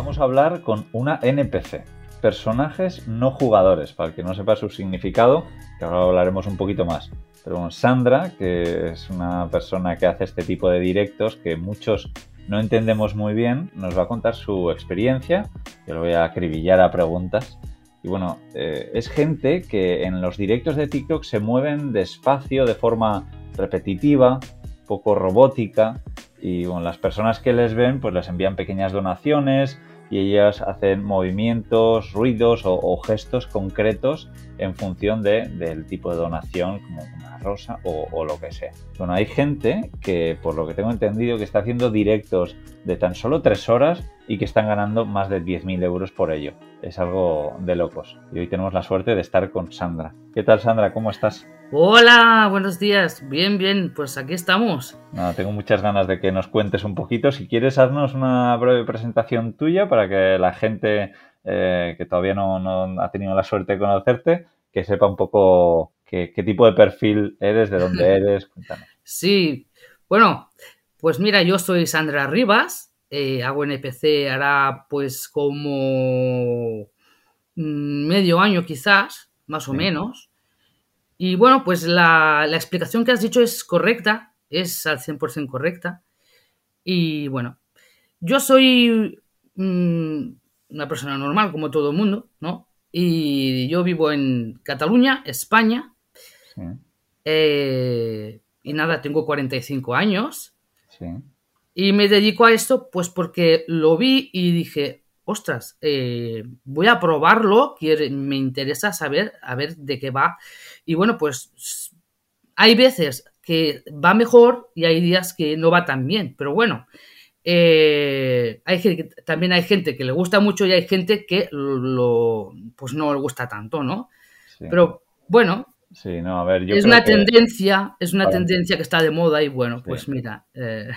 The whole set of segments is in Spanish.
Vamos a hablar con una NPC, personajes no jugadores, para el que no sepa su significado, que ahora hablaremos un poquito más. Pero bueno, Sandra, que es una persona que hace este tipo de directos que muchos no entendemos muy bien, nos va a contar su experiencia. Yo lo voy a acribillar a preguntas. Y bueno, eh, es gente que en los directos de TikTok se mueven despacio, de forma repetitiva, poco robótica. Y bueno, las personas que les ven, pues les envían pequeñas donaciones, y ellas hacen movimientos, ruidos o, gestos concretos en función de, del tipo de donación, como una rosa o, lo que sea. Bueno, hay gente que, por lo que tengo entendido, que está haciendo directos de tan solo tres horas y que están ganando más de 10.000 euros por ello. Es algo de locos. Y hoy tenemos la suerte de estar con Sandra. ¿Qué tal, Sandra? ¿Cómo estás? Hola, buenos días. Bien, bien, pues aquí estamos. tengo muchas ganas de que nos cuentes un poquito. Si quieres, haznos una breve presentación tuya para que la gente eh, que todavía no, ha tenido la suerte de conocerte, que sepa un poco qué, tipo de perfil eres, de dónde eres. Cuéntanos. Sí, bueno, pues mira, yo soy Sandra Rivas, eh, hago NPC hará pues como mm, medio año quizás, más o menos. Y bueno, pues la, explicación que has dicho es correcta, es al 100% correcta. Y bueno, yo soy mm, una persona normal, como todo el mundo, ¿no? Y yo vivo en Cataluña, España. Eh, y nada, tengo 45 años. Y me dedico a esto, pues porque lo vi y dije, ostras, eh, voy a probarlo, me interesa saber, a ver de qué va. Y bueno, pues hay veces que va mejor y hay días que no va tan bien, pero bueno, eh, hay también hay gente que le gusta mucho y hay gente que lo, pues no le gusta tanto, ¿no? Pero bueno, sí, no, a ver, es una tendencia, es una tendencia que está de moda y bueno, pues mira, eh,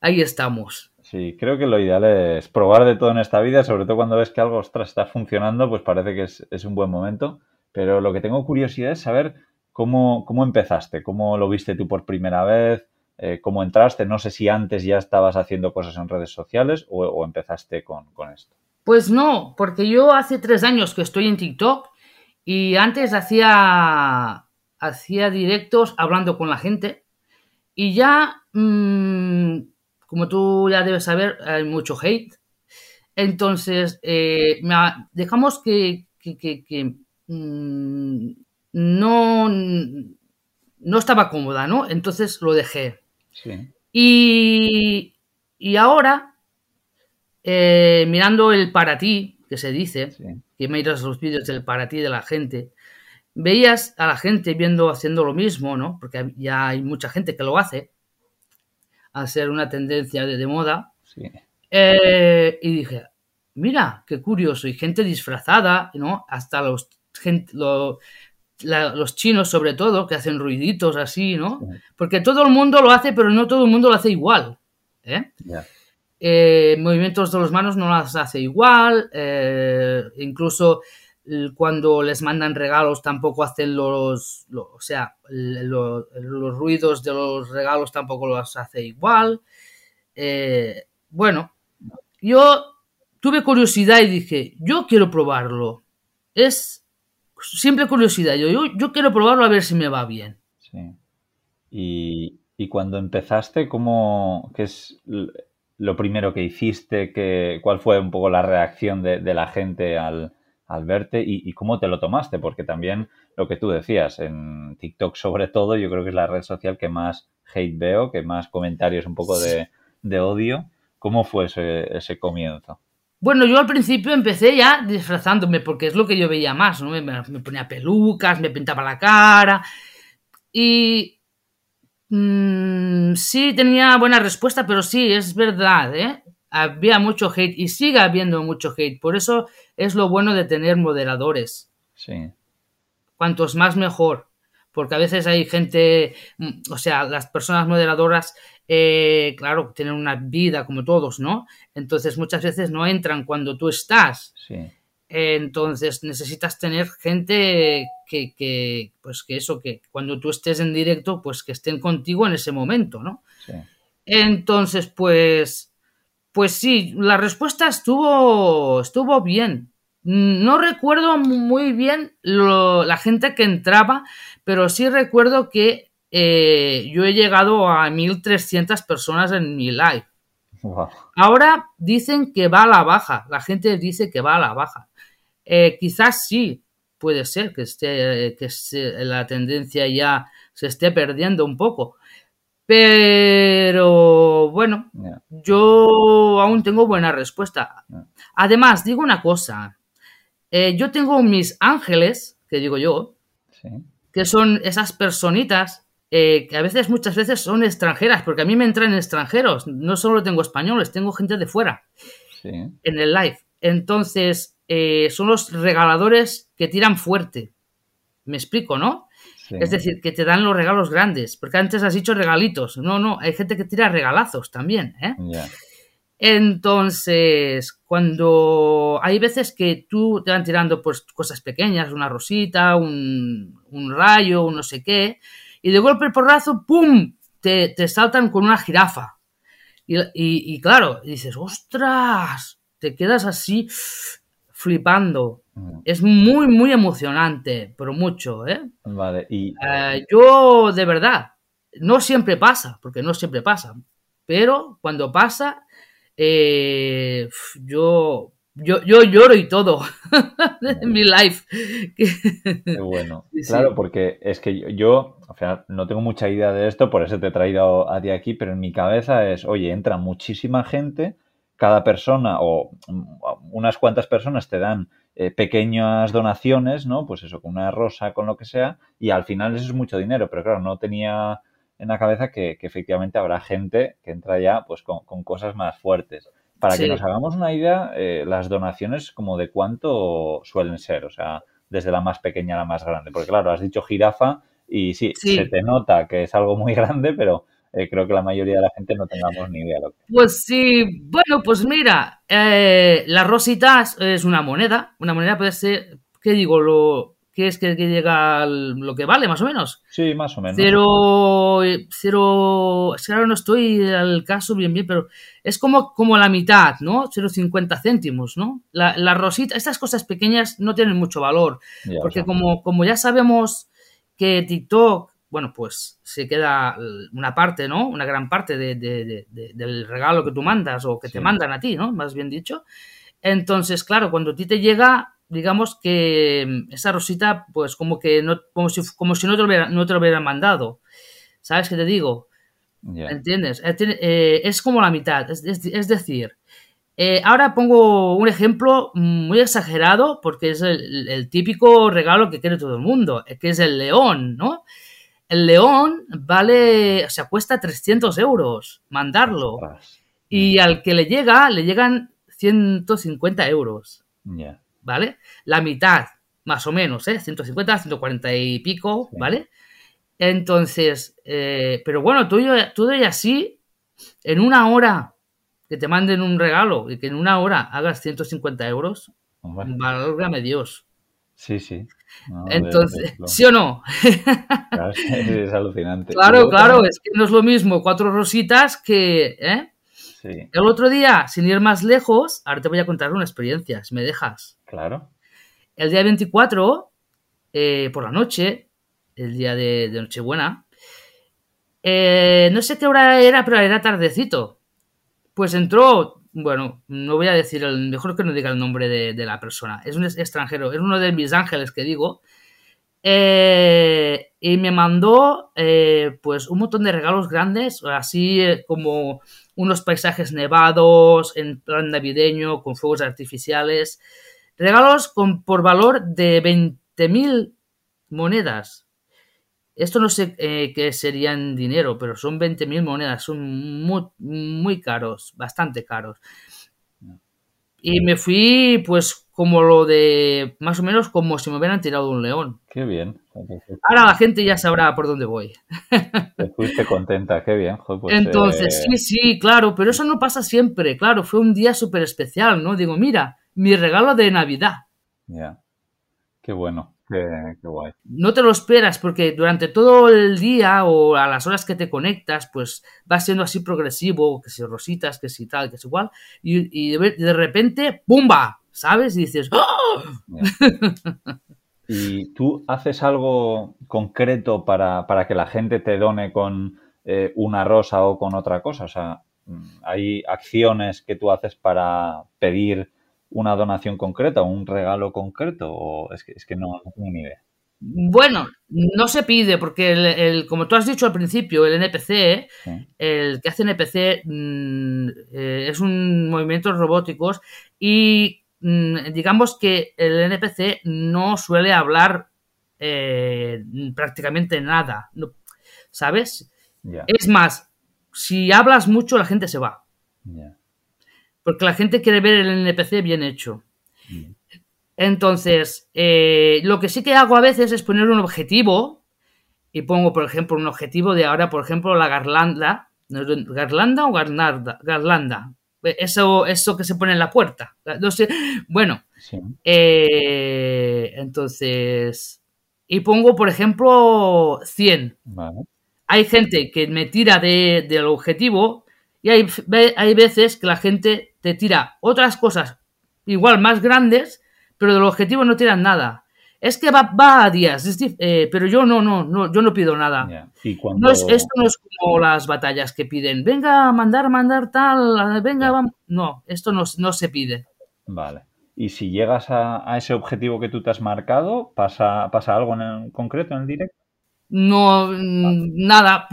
ahí estamos. Sí, creo que lo ideal es probar de todo en esta vida, sobre todo cuando ves que algo está funcionando, pues parece que es, un buen momento. Pero lo que tengo curiosidad es saber cómo, cómo empezaste, cómo lo viste tú por primera vez, eh, cómo entraste. No sé si antes ya estabas haciendo cosas en redes sociales o, empezaste con, esto. Pues no, porque yo hace tres años que estoy en TikTok y antes hacía, hacía directos hablando con la gente y ya mm, como tú ya debes saber, hay mucho hate. Entonces, eh, dejamos que, mm, no, no estaba cómoda, ¿no? Entonces lo dejé. Y, ahora, eh, mirando el para ti, que se dice, que miras los vídeos del para ti de la gente, veías a la gente viendo, haciendo lo mismo, ¿no? Porque ya hay mucha gente que lo hace a ser una tendencia de, moda. Eh, y dije, mira, qué curioso, y gente disfrazada, ¿no? Hasta los, los chinos sobre todo, que hacen ruiditos así, ¿no? Porque todo el mundo lo hace, pero no todo el mundo lo hace igual. ¿eh? Eh, movimientos de las manos no las hace igual, incluso cuando les mandan regalos tampoco hacen los, o sea, los ruidos de los regalos tampoco los hace igual. Eh, bueno, yo tuve curiosidad y dije, yo quiero probarlo. Es siempre curiosidad, yo, yo, quiero probarlo a ver si me va bien. Sí. Y, cuando empezaste, ¿cómo, qué es lo primero que hiciste? Que, ¿Cuál fue un poco la reacción de la gente al, al verte y, cómo te lo tomaste, porque también lo que tú decías, en TikTok sobre todo, yo creo que es la red social que más hate veo, que más comentarios un poco de, odio. ¿Cómo fue ese, comienzo? Bueno, yo al principio empecé ya disfrazándome, porque es lo que yo veía más, ¿no? Me, ponía pelucas, me pintaba la cara y mm, sí tenía buena respuesta, pero sí, es verdad, ¿eh? Había mucho hate y sigue habiendo mucho hate. Por eso es lo bueno de tener moderadores. Sí. Cuantos más mejor. Porque a veces hay gente, mm, o sea, las personas moderadoras, eh, claro, tienen una vida como todos, ¿no? Entonces muchas veces no entran cuando tú estás. Sí. Entonces necesitas tener gente que, que, pues que eso, que cuando tú estés en directo, pues que estén contigo en ese momento, ¿no? Sí. Entonces, pues Pues sí, la respuesta estuvo, estuvo bien. No recuerdo muy bien la gente que entraba, pero sí recuerdo que eh, yo he llegado a 1.300 personas en mi live. Ahora dicen que va a la baja, la gente dice que va a la baja. Eh, quizás sí, puede ser que, esté, que la tendencia ya se esté perdiendo un poco. Pero bueno, yo aún tengo buena respuesta. Además, digo una cosa. Eh, yo tengo mis ángeles, que digo yo, que son esas personitas eh, que a veces, muchas veces son extranjeras, porque a mí me entran extranjeros. No solo tengo españoles, tengo gente de fuera en el live. Entonces, eh, son los regaladores que tiran fuerte. Me explico, ¿no? Es decir, que te dan los regalos grandes, porque antes has dicho regalitos. No, no, hay gente que tira regalazos también. ¿eh? Entonces, cuando hay veces que tú te van tirando pues cosas pequeñas, una rosita, un, rayo, un no sé qué, y de golpe el porrazo, ¡pum! Te, te saltan con una jirafa. Y, y claro, dices, ¡ostras! Te quedas así flipando. Mm. Es muy, muy emocionante, pero mucho, ¿eh? Vale, y... Eh, yo, de verdad, no siempre pasa, porque no siempre pasa, pero cuando pasa, eh, yo, yo, yo lloro y todo en mi life. Qué bueno. Claro, porque es que yo, o sea, no tengo mucha idea de esto, por eso te he traído a ti aquí, pero en mi cabeza es, oye, entra muchísima gente cada persona o mm, unas cuantas personas te dan eh, pequeñas donaciones, ¿no? Pues eso, con una rosa, con lo que sea, y al final eso es mucho dinero, pero claro, no tenía en la cabeza que, efectivamente habrá gente que entra ya pues con, cosas más fuertes. Para que nos hagamos una idea, eh, las donaciones como de cuánto suelen ser, o sea, desde la más pequeña a la más grande, porque claro, has dicho jirafa y sí. se te nota que es algo muy grande, pero eh, creo que la mayoría de la gente no tengamos ni idea. Lo que... Pues sí, bueno, pues mira, eh, la rosita es una moneda, una moneda puede ser, ¿qué digo? Lo, ¿Qué es que, llega lo que vale, más o menos? Sí, más o menos. Cero, cero, es que ahora no estoy al caso bien, bien, pero es como, como la mitad, ¿no? 0,50 céntimos, ¿no? La, la, rosita, estas cosas pequeñas no tienen mucho valor, porque como, como ya sabemos que TikTok bueno, pues se queda una parte, ¿no? Una gran parte del regalo que tú mandas o que te mandan a ti, ¿no? Más bien dicho. Entonces, claro, cuando a ti te llega, digamos que mm, esa rosita, pues como que no, como si, como si no, te lo no te lo hubieran mandado. ¿Sabes qué te digo? ¿Entiendes? Eh, eh, es como la mitad. Es, decir, eh, ahora pongo un ejemplo muy exagerado porque es el, el, típico regalo que quiere todo el mundo, que es el león, ¿no? El león vale, o sea, cuesta 300 euros mandarlo. Y al que le llega, le llegan 150 euros. ¿Vale? La mitad, más o menos, ¿eh? 150, 140 y pico, ¿vale? Entonces, eh, pero bueno, tú, tú y así, en una hora que te manden un regalo y que en una hora hagas 150 euros, válgame Dios. Sí, sí. Entonces, ¿sí o no? Claro, es, alucinante. Claro, claro, es que no es lo mismo cuatro rositas que... ¿eh? Sí. El otro día, sin ir más lejos, ahora te voy a contar una experiencia, si me dejas. Claro. El día 24, eh, por la noche, el día de, Nochebuena, eh, no sé qué hora era, pero era tardecito. Pues entró bueno, no voy a decir el, mejor que no diga el nombre de, la persona, es un extranjero, es uno de mis ángeles que digo, eh, y me mandó eh, pues un montón de regalos grandes, así eh, como unos paisajes nevados en plan navideño con fuegos artificiales, regalos con, por valor de 20.000 monedas. Esto no sé eh, qué serían dinero, pero son 20.000 monedas, son muy, muy caros, bastante caros. Y me fui, pues, como lo de, más o menos como si me hubieran tirado un león. Qué bien. Ahora la gente ya sabrá por dónde voy. Te fuiste contenta, qué bien. Pues, Entonces, eh, sí, sí, claro, pero eso no pasa siempre, claro, fue un día súper especial, ¿no? Digo, mira, mi regalo de Navidad. Ya. Qué bueno, qué, guay. No te lo esperas porque durante todo el día o a las horas que te conectas, pues va siendo así progresivo, que si rositas, que si tal, que si igual, y, de, repente, ¡pumba! ¿Sabes? Y dices, ¡Oh! ¿Y tú haces algo concreto para, que la gente te done con eh, una rosa o con otra cosa? O sea, ¿hay acciones que tú haces para pedir una donación concreta o un regalo concreto? ¿O es que, es que no, tengo ni idea? Bueno, no se pide porque, el, como tú has dicho al principio, el NPC, el que hace NPC mm, eh, es un movimientos robóticos y mm, digamos que el NPC no suele hablar eh, prácticamente nada, ¿sabes? Es más, si hablas mucho la gente se va. Porque la gente quiere ver el NPC bien hecho. Mm. Entonces, eh, lo que sí que hago a veces es poner un objetivo y pongo, por ejemplo, un objetivo de ahora, por ejemplo, la garlanda. ¿Garlanda o garnarda? Garlanda. Eso, eso que se pone en la puerta. No sé. Bueno, eh, entonces. Y pongo, por ejemplo, 100. Hay gente que me tira del objetivo y hay, hay veces que la gente te tira otras cosas igual más grandes, pero del objetivo no tiran nada. Es que va, va a días, eh, pero yo no, no, no, yo no pido nada. no es, esto no es como las batallas que piden, venga a mandar, mandar tal, venga, vamos. No, esto no, no, se pide. Vale. Y si llegas a, ese objetivo que tú te has marcado, ¿pasa, pasa algo en concreto en el directo? No, nada.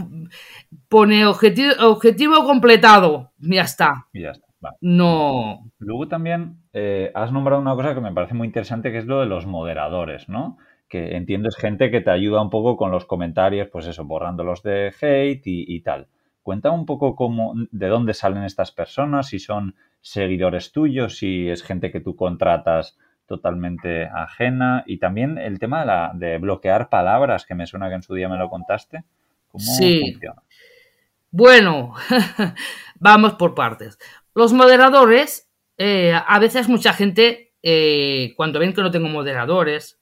Pone objetivo, objetivo completado. Ya está. Y ya está. No. Luego también eh, has nombrado una cosa que me parece muy interesante, que es lo de los moderadores, ¿no? Que entiendo es gente que te ayuda un poco con los comentarios, pues eso, borrándolos de hate y, tal. Cuenta un poco cómo, de dónde salen estas personas, si son seguidores tuyos, si es gente que tú contratas totalmente ajena y también el tema de, la, de bloquear palabras, que me suena que en su día me lo contaste. ¿Cómo sí. Bueno, vamos por partes. Los moderadores, eh, a veces mucha gente, eh, cuando ven que no tengo moderadores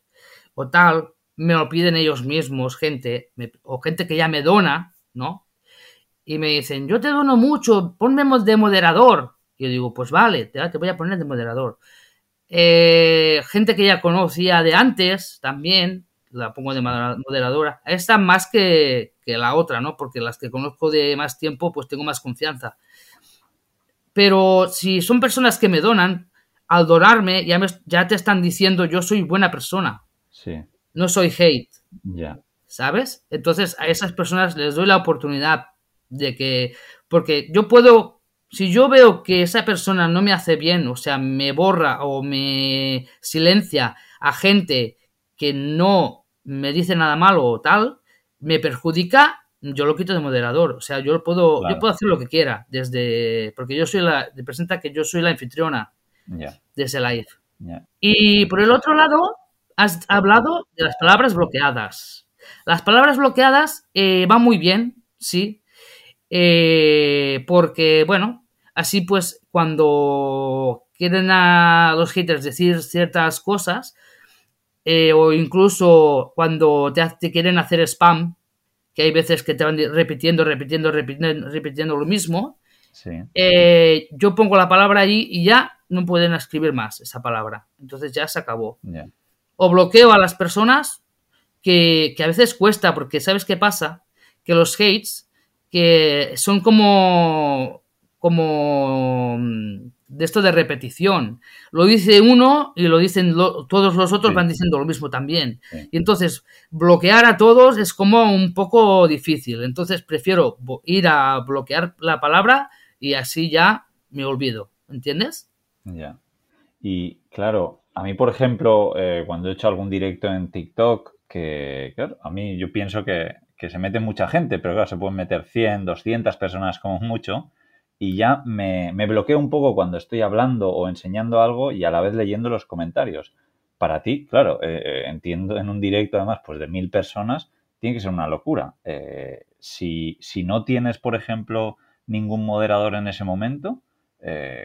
o tal, me lo piden ellos mismos, gente, o gente que ya me dona, ¿no? Y me dicen, yo te dono mucho, ponme de moderador. Y yo digo, pues vale, te, voy a poner de moderador. Eh, gente que ya conocía de antes, también, la pongo de moderadora. Esta más que, que la otra, ¿no? Porque las que conozco de más tiempo, pues tengo más confianza. Pero si son personas que me donan, al donarme ya, ya te están diciendo yo soy buena persona. Sí. No soy hate. Ya. ¿Sabes? Entonces a esas personas les doy la oportunidad de que, porque yo puedo, si yo veo que esa persona no me hace bien, o sea, me borra o me silencia a gente que no me dice nada malo o tal, me perjudica yo lo quito de moderador. O sea, yo puedo, yo puedo hacer lo que quiera desde. Porque yo soy la. Representa que yo soy la anfitriona de ese live. Y por el otro lado, has hablado de las palabras bloqueadas. Las palabras bloqueadas eh, van muy bien, sí. Eh, porque, bueno, así pues, cuando quieren a los haters decir ciertas cosas, eh, o incluso cuando te quieren hacer spam, que hay veces que te van repitiendo, repitiendo, repitiendo, repitiendo lo mismo. Eh, yo pongo la palabra ahí y ya no pueden escribir más esa palabra. Entonces ya se acabó. O bloqueo a las personas que, que, a veces cuesta, porque ¿sabes qué pasa? Que los hates, que son como, como mm, de esto de repetición. Lo dice uno y lo dicen todos los otros van diciendo lo mismo también. Y entonces bloquear a todos es como un poco difícil. Entonces prefiero ir a bloquear la palabra y así ya me olvido. ¿Entiendes? Ya. Y claro, a mí, por ejemplo, eh, cuando he hecho algún directo en TikTok, que claro, a mí yo pienso que, que se mete mucha gente, pero claro, se pueden meter 100, 200 personas como mucho y ya me, bloqueo un poco cuando estoy hablando o enseñando algo y a la vez leyendo los comentarios. Para ti, claro, eh, eh, entiendo en un directo además pues de mil personas, tiene que ser una locura. Eh, si, si, no tienes, por ejemplo, ningún moderador en ese momento,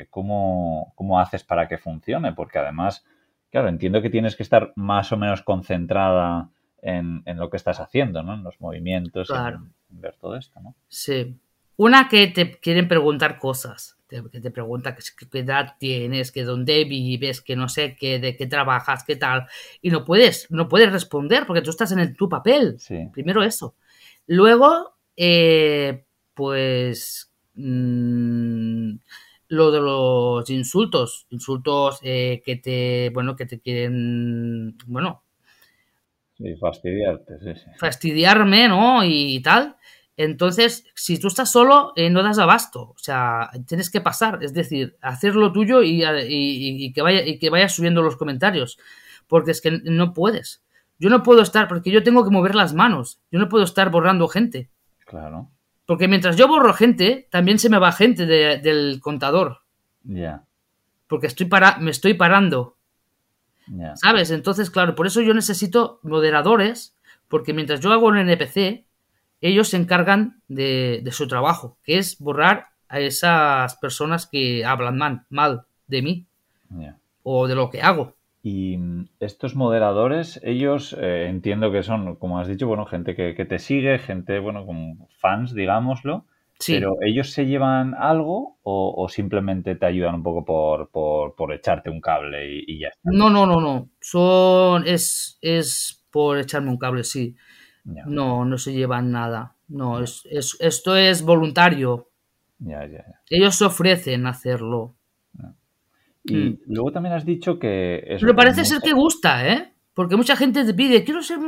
¿cómo, ¿cómo, haces para que funcione? Porque además claro, entiendo que tienes que estar más o menos concentrada en, lo que estás haciendo, ¿no? En los movimientos, claro. en, ver todo esto, ¿no? Sí. Una que te quieren preguntar cosas, que te pregunta qué, edad tienes, que dónde vives, que no sé qué, de qué trabajas, qué tal, y no puedes, no puedes responder porque tú estás en el, tu papel. Primero eso. Luego, eh, pues mm, lo de los insultos, insultos eh, que te, bueno, que te quieren, bueno, sí, fastidiarte, sí, sí. fastidiarme, ¿no? Y, tal. Entonces, si tú estás solo, eh, no das abasto. O sea, tienes que pasar, es decir, hacer lo tuyo y, y, que vaya, y que vayas subiendo los comentarios. Porque es que no puedes. Yo no puedo estar, porque yo tengo que mover las manos. Yo no puedo estar borrando gente. Claro. Porque mientras yo borro gente, también se me va gente del contador. Ya. Porque estoy para, me estoy parando. ¿Sabes? Entonces, claro, por eso yo necesito moderadores, porque mientras yo hago un NPC, ellos se encargan de, su trabajo, que es borrar a esas personas que hablan mal, mal de mí o de lo que hago. Y mm, estos moderadores, ellos eh, entiendo que son, como has dicho, bueno, gente que, te sigue, gente, bueno, como fans, digámoslo. Pero ellos se llevan algo o, simplemente te ayudan un poco por, por, echarte un cable y, ya está. No, no, no, no. Son, es, es por echarme un cable, sí. No, no se llevan nada. No, es, es, esto es voluntario. Ya, ya, ya. Ellos se ofrecen hacerlo. Y mm. luego también has dicho que... Pero parece ser que gusta, ¿eh? Porque mucha gente te pide, quiero ser...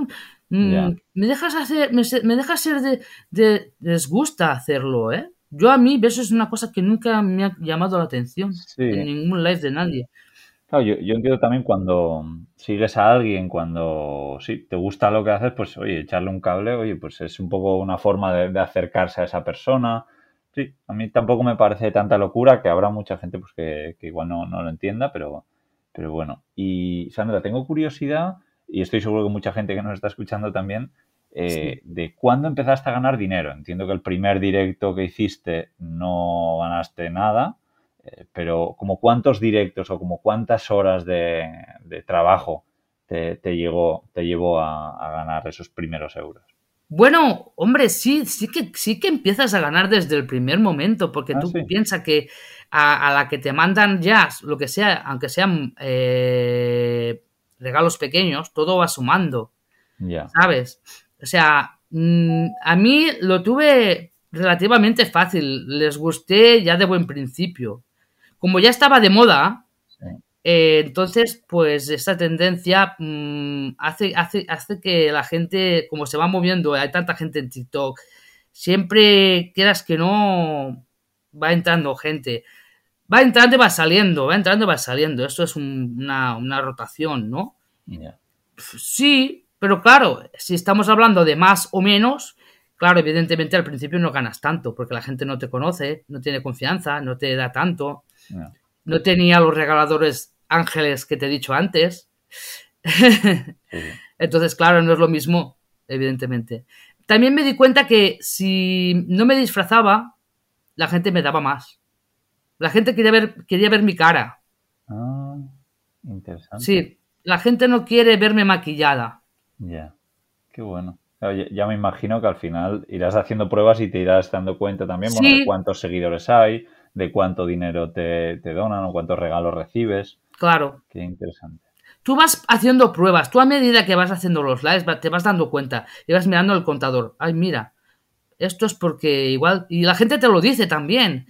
Mm, me dejas hacer, me, dejas ser de, de, Les gusta hacerlo, ¿eh? Yo a mí, eso es una cosa que nunca me ha llamado la atención en ningún live de nadie. Claro, yo, yo, entiendo también cuando sigues a alguien, cuando sí, te gusta lo que haces, pues oye, echarle un cable, oye, pues es un poco una forma de acercarse a esa persona, Sí, a mí tampoco me parece tanta locura que habrá mucha gente pues que, igual no, lo entienda, pero, pero bueno. Y Sandra, tengo curiosidad, y estoy seguro que mucha gente que nos está escuchando también, eh, de cuándo empezaste a ganar dinero. Entiendo que el primer directo que hiciste no ganaste nada, eh, pero como cuántos directos o como cuántas horas de, trabajo te, llegó, te llevó a ganar esos primeros euros. Bueno, hombre, sí, sí que, sí que empiezas a ganar desde el primer momento, porque ah, tú piensas que a, la que te mandan ya, lo que sea, aunque sean eh, regalos pequeños, todo va sumando. ¿Sabes? O sea, mm, a mí lo tuve relativamente fácil, les gusté ya de buen principio. Como ya estaba de moda, eh, entonces, pues esta tendencia mm, hace, hace, hace que la gente, como se va moviendo, hay tanta gente en TikTok, siempre quieras que no, va entrando gente. Va entrando y va saliendo, va entrando y va saliendo. Esto es una, rotación, ¿no? Sí, pero claro, si estamos hablando de más o menos, claro, evidentemente al principio no ganas tanto, porque la gente no te conoce, no tiene confianza, no te da tanto. No tenía los regaladores ángeles que te he dicho antes. Entonces, claro, no es lo mismo, evidentemente. También me di cuenta que si no me disfrazaba, la gente me daba más. La gente quería ver, quería ver mi cara. Ah, interesante. Sí, la gente no quiere verme maquillada. Ya, qué bueno. Ya, me imagino que al final irás haciendo pruebas y te irás dando cuenta también de cuántos seguidores hay, de cuánto dinero te, te donan o cuántos regalos recibes. Claro. Qué interesante. Tú vas haciendo pruebas, tú a medida que vas haciendo los lives te vas dando cuenta y vas mirando el contador. Ay, mira, esto es porque igual. Y la gente te lo dice también.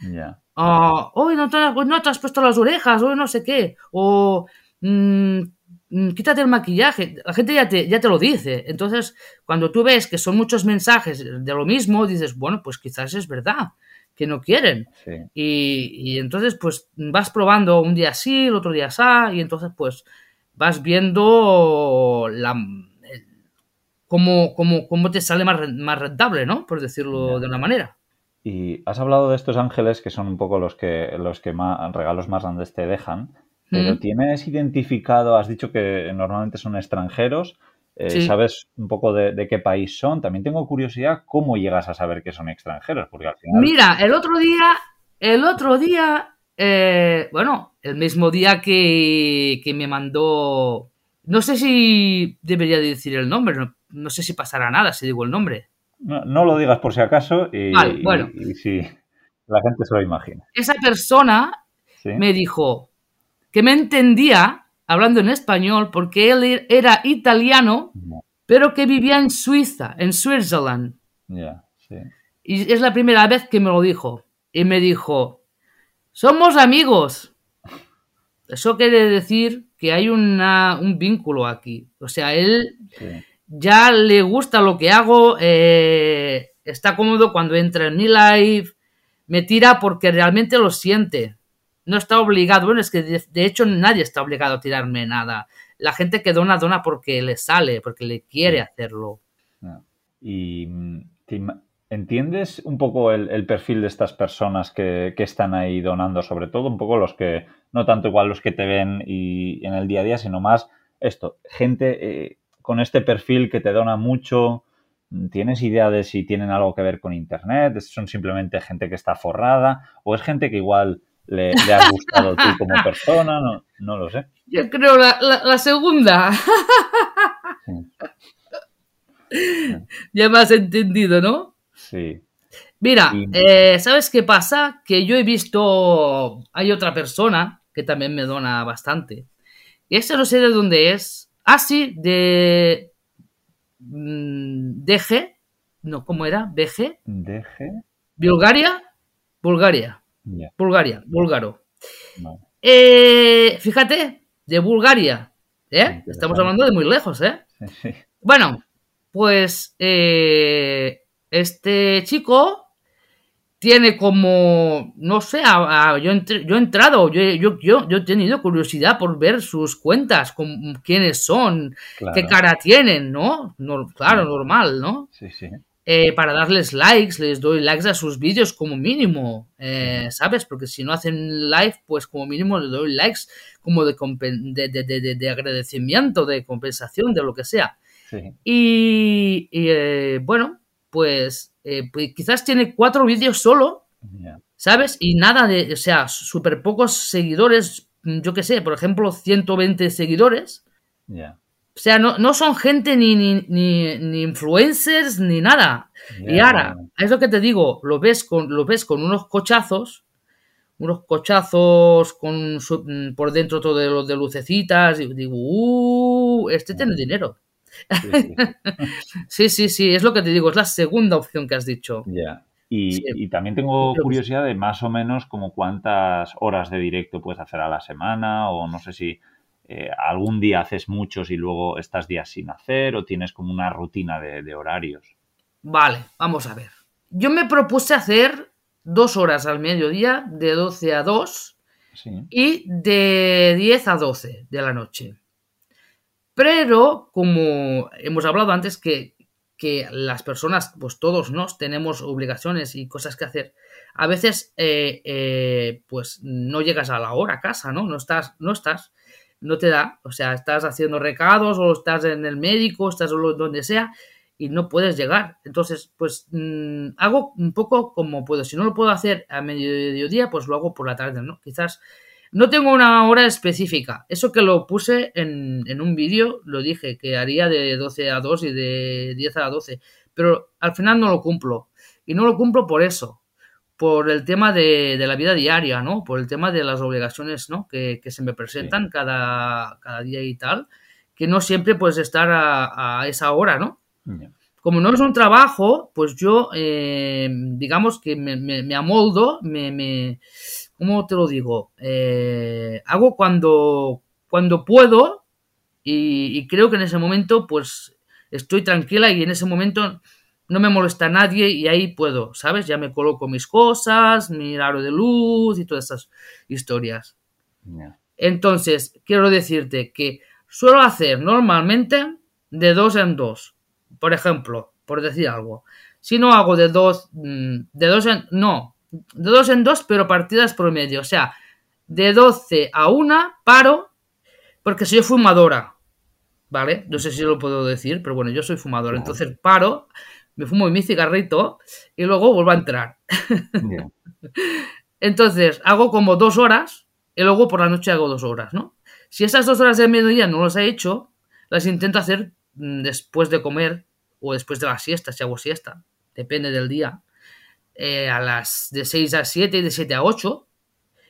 Ya. hoy no te, no te has puesto las orejas, hoy no sé qué. O mm, mm, quítate el maquillaje. La gente ya te, ya te lo dice. Entonces, cuando tú ves que son muchos mensajes de lo mismo, dices, bueno, pues quizás es verdad que no quieren. Y, entonces, pues vas probando un día sí, el otro día sí, y entonces, pues vas viendo la, cómo, cómo, cómo te sale más, más rentable, ¿no? Por decirlo de una manera. Y has hablado de estos ángeles que son un poco los que, los que más, regalos más grandes te dejan, pero ¿tienes identificado, has dicho que normalmente son extranjeros, eh, ¿Sabes un poco de, qué país son? También tengo curiosidad cómo llegas a saber que son extranjeros, porque al final... Mira, el otro día, el otro día eh, bueno, el mismo día que, que, me mandó, no sé si debería decir el nombre, no, sé si pasará nada si digo el nombre. No, lo digas por si acaso y, bueno. si la gente se lo imagina. Esa persona me dijo que me entendía hablando en español porque él era italiano, pero que vivía en Suiza, en Switzerland. Y es la primera vez que me lo dijo. Y me dijo, somos amigos. Eso quiere decir que hay una, un vínculo aquí. O sea, él ya le gusta lo que hago, eh, está cómodo cuando entra en mi live, me tira porque realmente lo siente. No está obligado. Bueno, es que de, hecho nadie está obligado a tirarme nada. La gente que dona, dona porque le sale, porque le quiere hacerlo. Y mm, ¿Entiendes un poco el, perfil de estas personas que, están ahí donando, sobre todo un poco los que, no tanto igual los que te ven y en el día a día, sino más esto, gente eh, con este perfil que te dona mucho, ¿tienes idea de si tienen algo que ver con Internet? ¿Son simplemente gente que está forrada? ¿O es gente que igual le, ha gustado tú como persona? No, lo sé. Yo creo la, la, segunda. ya me has entendido, ¿no? Sí. Mira, eh, ¿sabes qué pasa? Que yo he visto, hay otra persona que también me dona bastante. Y este no sé de dónde es. Ah, sí, de mm, DG. No, ¿cómo era? ¿BG? DG. ¿Bulgaria? Bulgaria. Bulgaria, búlgaro. Eh, fíjate, de Bulgaria. ¿eh? Estamos hablando de muy lejos, ¿eh? Bueno, pues eh, este chico tiene como, no sé, yo, yo, he entrado, yo, yo, yo, he tenido curiosidad por ver sus cuentas, con, quiénes son, qué cara tienen, ¿no? claro, normal, ¿no? Sí, sí. Eh, para darles likes, les doy likes a sus vídeos como mínimo, eh, ¿sabes? Porque si no hacen live, pues como mínimo les doy likes como de, de, de, agradecimiento, de compensación, de lo que sea. Sí. Y, eh, bueno, pues, eh, pues, quizás tiene cuatro vídeos solo, ¿sabes? Y nada de, o sea, súper pocos seguidores, yo qué sé, por ejemplo, 120 seguidores. O sea, no, son gente ni, ni, influencers ni nada. y ahora, es lo que te digo, lo ves con, lo ves con unos cochazos, unos cochazos con por dentro todo de, los de lucecitas, y digo, uh, este tiene dinero. Sí, sí, sí, es lo que te digo, es la segunda opción que has dicho. Ya. Y, también tengo curiosidad de más o menos como cuántas horas de directo puedes hacer a la semana o no sé si eh, algún día haces muchos y luego estás días sin hacer o tienes como una rutina de, horarios. Vale, vamos a ver. Yo me propuse hacer dos horas al mediodía de 12 a 2 y de 10 a 12 de la noche. Pero, como hemos hablado antes, que, las personas, pues todos nos tenemos obligaciones y cosas que hacer. A veces, eh, eh, pues no llegas a la hora a casa, ¿no? No estás, no estás, no te da. O sea, estás haciendo recados o estás en el médico, estás donde sea y no puedes llegar. Entonces, pues mm, hago un poco como puedo. Si no lo puedo hacer a mediodía, pues lo hago por la tarde, ¿no? Quizás no tengo una hora específica. Eso que lo puse en, un vídeo, lo dije, que haría de 12 a 2 y de 10 a 12. Pero al final no lo cumplo. Y no lo cumplo por eso. Por el tema de, la vida diaria, ¿no? Por el tema de las obligaciones, ¿no? Que, se me presentan cada, cada, día y tal. Que no siempre puedes estar a, esa hora, ¿no? Como no es un trabajo, pues yo, eh, digamos que me, me amoldo, me ¿cómo te lo digo? Eh, hago cuando, cuando puedo y, creo que en ese momento pues estoy tranquila y en ese momento no me molesta nadie y ahí puedo, ¿sabes? Ya me coloco mis cosas, mi aro de luz y todas esas historias. Entonces, quiero decirte que suelo hacer normalmente de dos en dos. Por ejemplo, por decir algo. Si no hago de dos, mm, de dos en, no, de dos en dos, pero partidas promedio. O sea, de 12 a 1 paro, porque soy fumadora, ¿vale? No sé si lo puedo decir, pero bueno, yo soy fumadora. Entonces paro, me fumo mi cigarrito y luego vuelvo a entrar. Entonces, hago como dos horas y luego por la noche hago dos horas, ¿no? Si esas dos horas de mediodía no las he hecho, las intento hacer mm, después de comer o después de la siesta, si hago siesta, depende del día, eh, a las de 6 a 7 y de 7 a 8,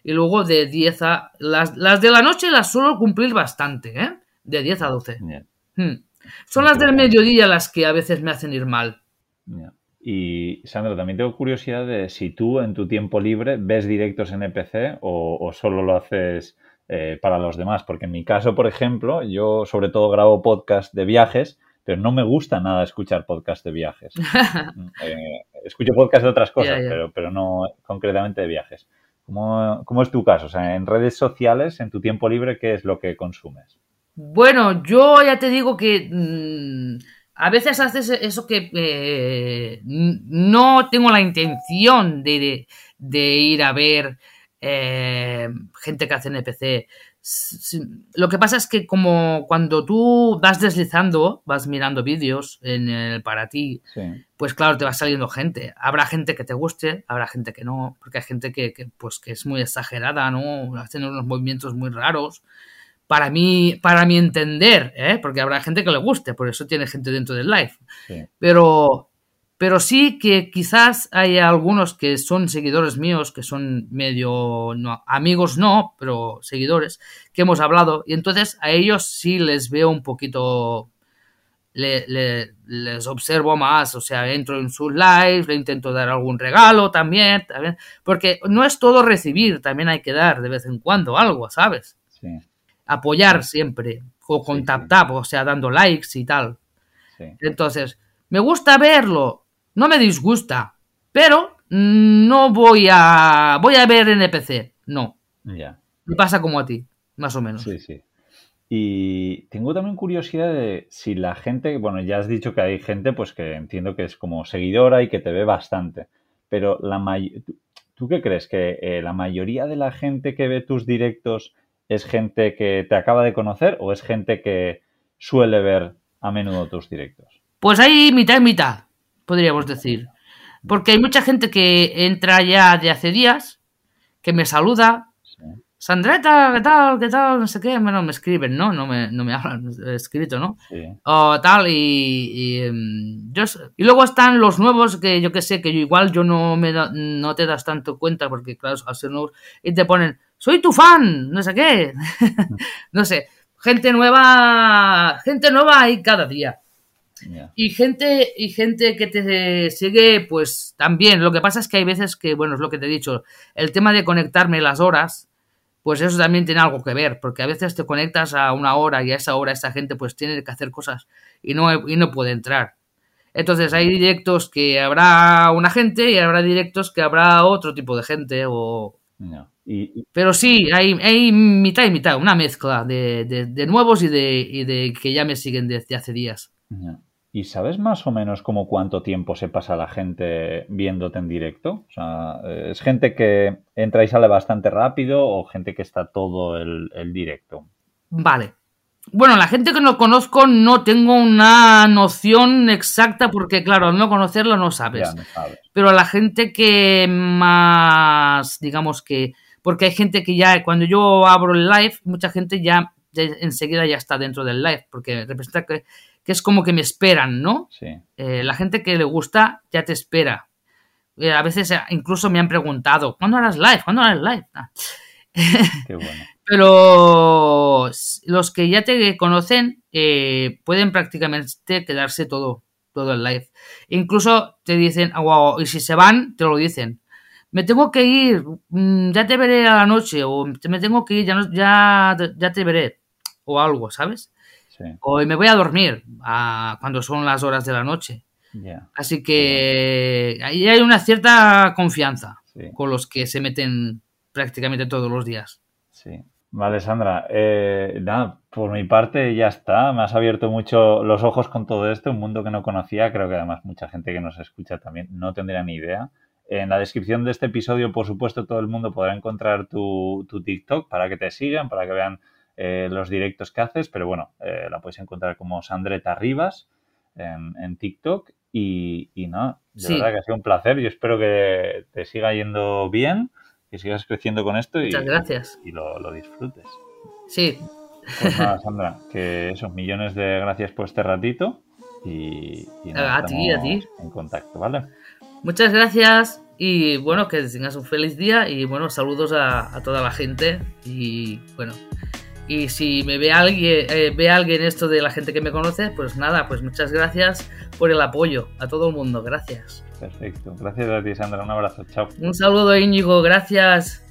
y luego de 10 a... Las, las de la noche las suelo cumplir bastante, ¿eh? De 10 a 12. Hmm. Son las del mediodía las que a veces me hacen ir mal. Y Sandra, también tengo curiosidad de si tú en tu tiempo libre ves directos en EPC o, o solo lo haces eh, para los demás. Porque en mi caso, por ejemplo, yo sobre todo grabo podcast de viajes, pero no me gusta nada escuchar podcast de viajes. Eh, escucho podcast de otras cosas, Pero, pero no concretamente de viajes. ¿Cómo, ¿Cómo, es tu caso? O sea, en redes sociales, en tu tiempo libre, ¿qué es lo que consumes? Bueno, yo ya te digo que mm, a veces haces eso que eh, no tengo la intención de, de ir a ver eh, gente que hace NPC. Lo que pasa es que como cuando tú vas deslizando, vas mirando vídeos en el para ti, pues claro, te va saliendo gente. Habrá gente que te guste, habrá gente que no, porque hay gente que, pues, que es muy exagerada, ¿no? Hacen unos movimientos muy raros. Para mí, para mi entender, ¿eh? porque habrá gente que le guste, por eso tiene gente dentro del live. Pero pero sí que quizás hay algunos que son seguidores míos, que son medio, no, amigos no, pero seguidores, que hemos hablado. Y entonces a ellos sí les veo un poquito, les observo más, o sea, entro en sus lives, le intento dar algún regalo también, también, porque no es todo recibir, también hay que dar de vez en cuando algo, ¿sabes? Sí. Apoyar siempre, o con tap tap, o sea, dando likes y tal. Entonces, me gusta verlo, no me disgusta, pero no voy a voy a ver NPC, no. Ya. Me pasa como a ti, más o menos. Sí, sí. Y tengo también curiosidad de si la gente, bueno, ya has dicho que hay gente pues que entiendo que es como seguidora y que te ve bastante, pero la ¿tú qué crees? ¿Que eh, la mayoría de la gente que ve tus directos es gente que te acaba de conocer o es gente que suele ver a menudo tus directos? Pues hay mitad y mitad podríamos decir. Porque hay mucha gente que entra ya de hace días, que me saluda. Sandreta, ¿qué tal? ¿Qué tal? No sé qué. Bueno, me escriben, ¿no? No me, no me hablan escrito, ¿no? O tal, y, em, y, luego están los nuevos que yo que sé, que igual yo no, me no te das tanto cuenta porque, claro, al ser nuevos, y te ponen, soy tu fan, no sé qué. no sé, gente nueva, gente nueva hay cada día. Y gente, y gente que te sigue, pues también. Lo que pasa es que hay veces que, bueno, es lo que te he dicho, el tema de conectarme las horas, pues eso también tiene algo que ver, porque a veces te conectas a una hora y a esa hora esa gente pues tiene que hacer cosas y no, y no puede entrar. Entonces hay directos que habrá una gente y habrá directos que habrá otro tipo de gente o... Pero sí, hay, hay mitad y mitad, una mezcla de, nuevos y de, y de que ya me siguen desde hace días. ¿Y sabes más o menos como cuánto tiempo se pasa la gente viéndote en directo? O sea, ¿es gente que entra y sale bastante rápido o gente que está todo el, directo? Vale. Bueno, la gente que no conozco no tengo una noción exacta porque, claro, al no conocerlo no sabes. Pero la gente que más, digamos que... Porque hay gente que ya, cuando yo abro el live, mucha gente ya enseguida ya está dentro del live, porque representa que que es como que me esperan, ¿no? Sí. Eh, la gente que le gusta ya te espera. Eh, a veces eh, incluso me han preguntado, ¿cuándo harás live? ¿Cuándo harás live? Ah. Qué bueno. Pero los que ya te conocen pueden prácticamente quedarse todo, todo el live. Incluso te dicen, wow, y si se van, te lo dicen. Me tengo que ir, mm, ya te veré a la noche, o me tengo que ir, ya, ya, ya te veré, o algo, ¿sabes? Hoy me voy a dormir cuando son las horas de la noche. Así que ahí hay una cierta confianza con los que se meten prácticamente todos los días. Sí. Vale, Sandra. Eh, nada, por mi parte ya está. Me has abierto mucho los ojos con todo esto, un mundo que no conocía. Creo que además mucha gente que nos escucha también no tendría ni idea. En la descripción de este episodio, por supuesto, todo el mundo podrá encontrar tu, tu TikTok para que te sigan, para que vean eh, los directos que haces, pero bueno, eh, la puedes encontrar como Sandreta Rivas en, TikTok y, y no, de verdad que ha sido un placer. Yo espero que te siga yendo bien, que sigas creciendo con esto y, gracias. y lo, lo disfrutes. Sí. Pues nada, Sandra, que esos millones de gracias por este ratito y, a ti, a ti. en contacto, ¿vale? Muchas gracias y bueno, que tengas un feliz día y bueno, saludos a, toda la gente y bueno, y si me ve alguien, eh, ve alguien esto de la gente que me conoce, pues nada, pues muchas gracias por el apoyo a todo el mundo, gracias. Perfecto, gracias a ti Sandra, un abrazo, chao. Un saludo Íñigo, gracias.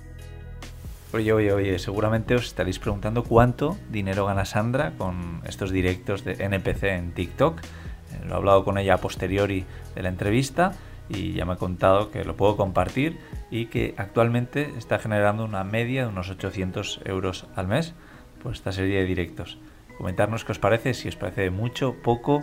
Oye, oye, oye, seguramente os estaréis preguntando cuánto dinero gana Sandra con estos directos de NPC en TikTok. Eh, lo he hablado con ella a posteriori de la entrevista y ya me ha contado que lo puedo compartir y que actualmente está generando una media de unos 800 euros al mes esta serie de directos. Comentarnos qué os parece, si os parece mucho, poco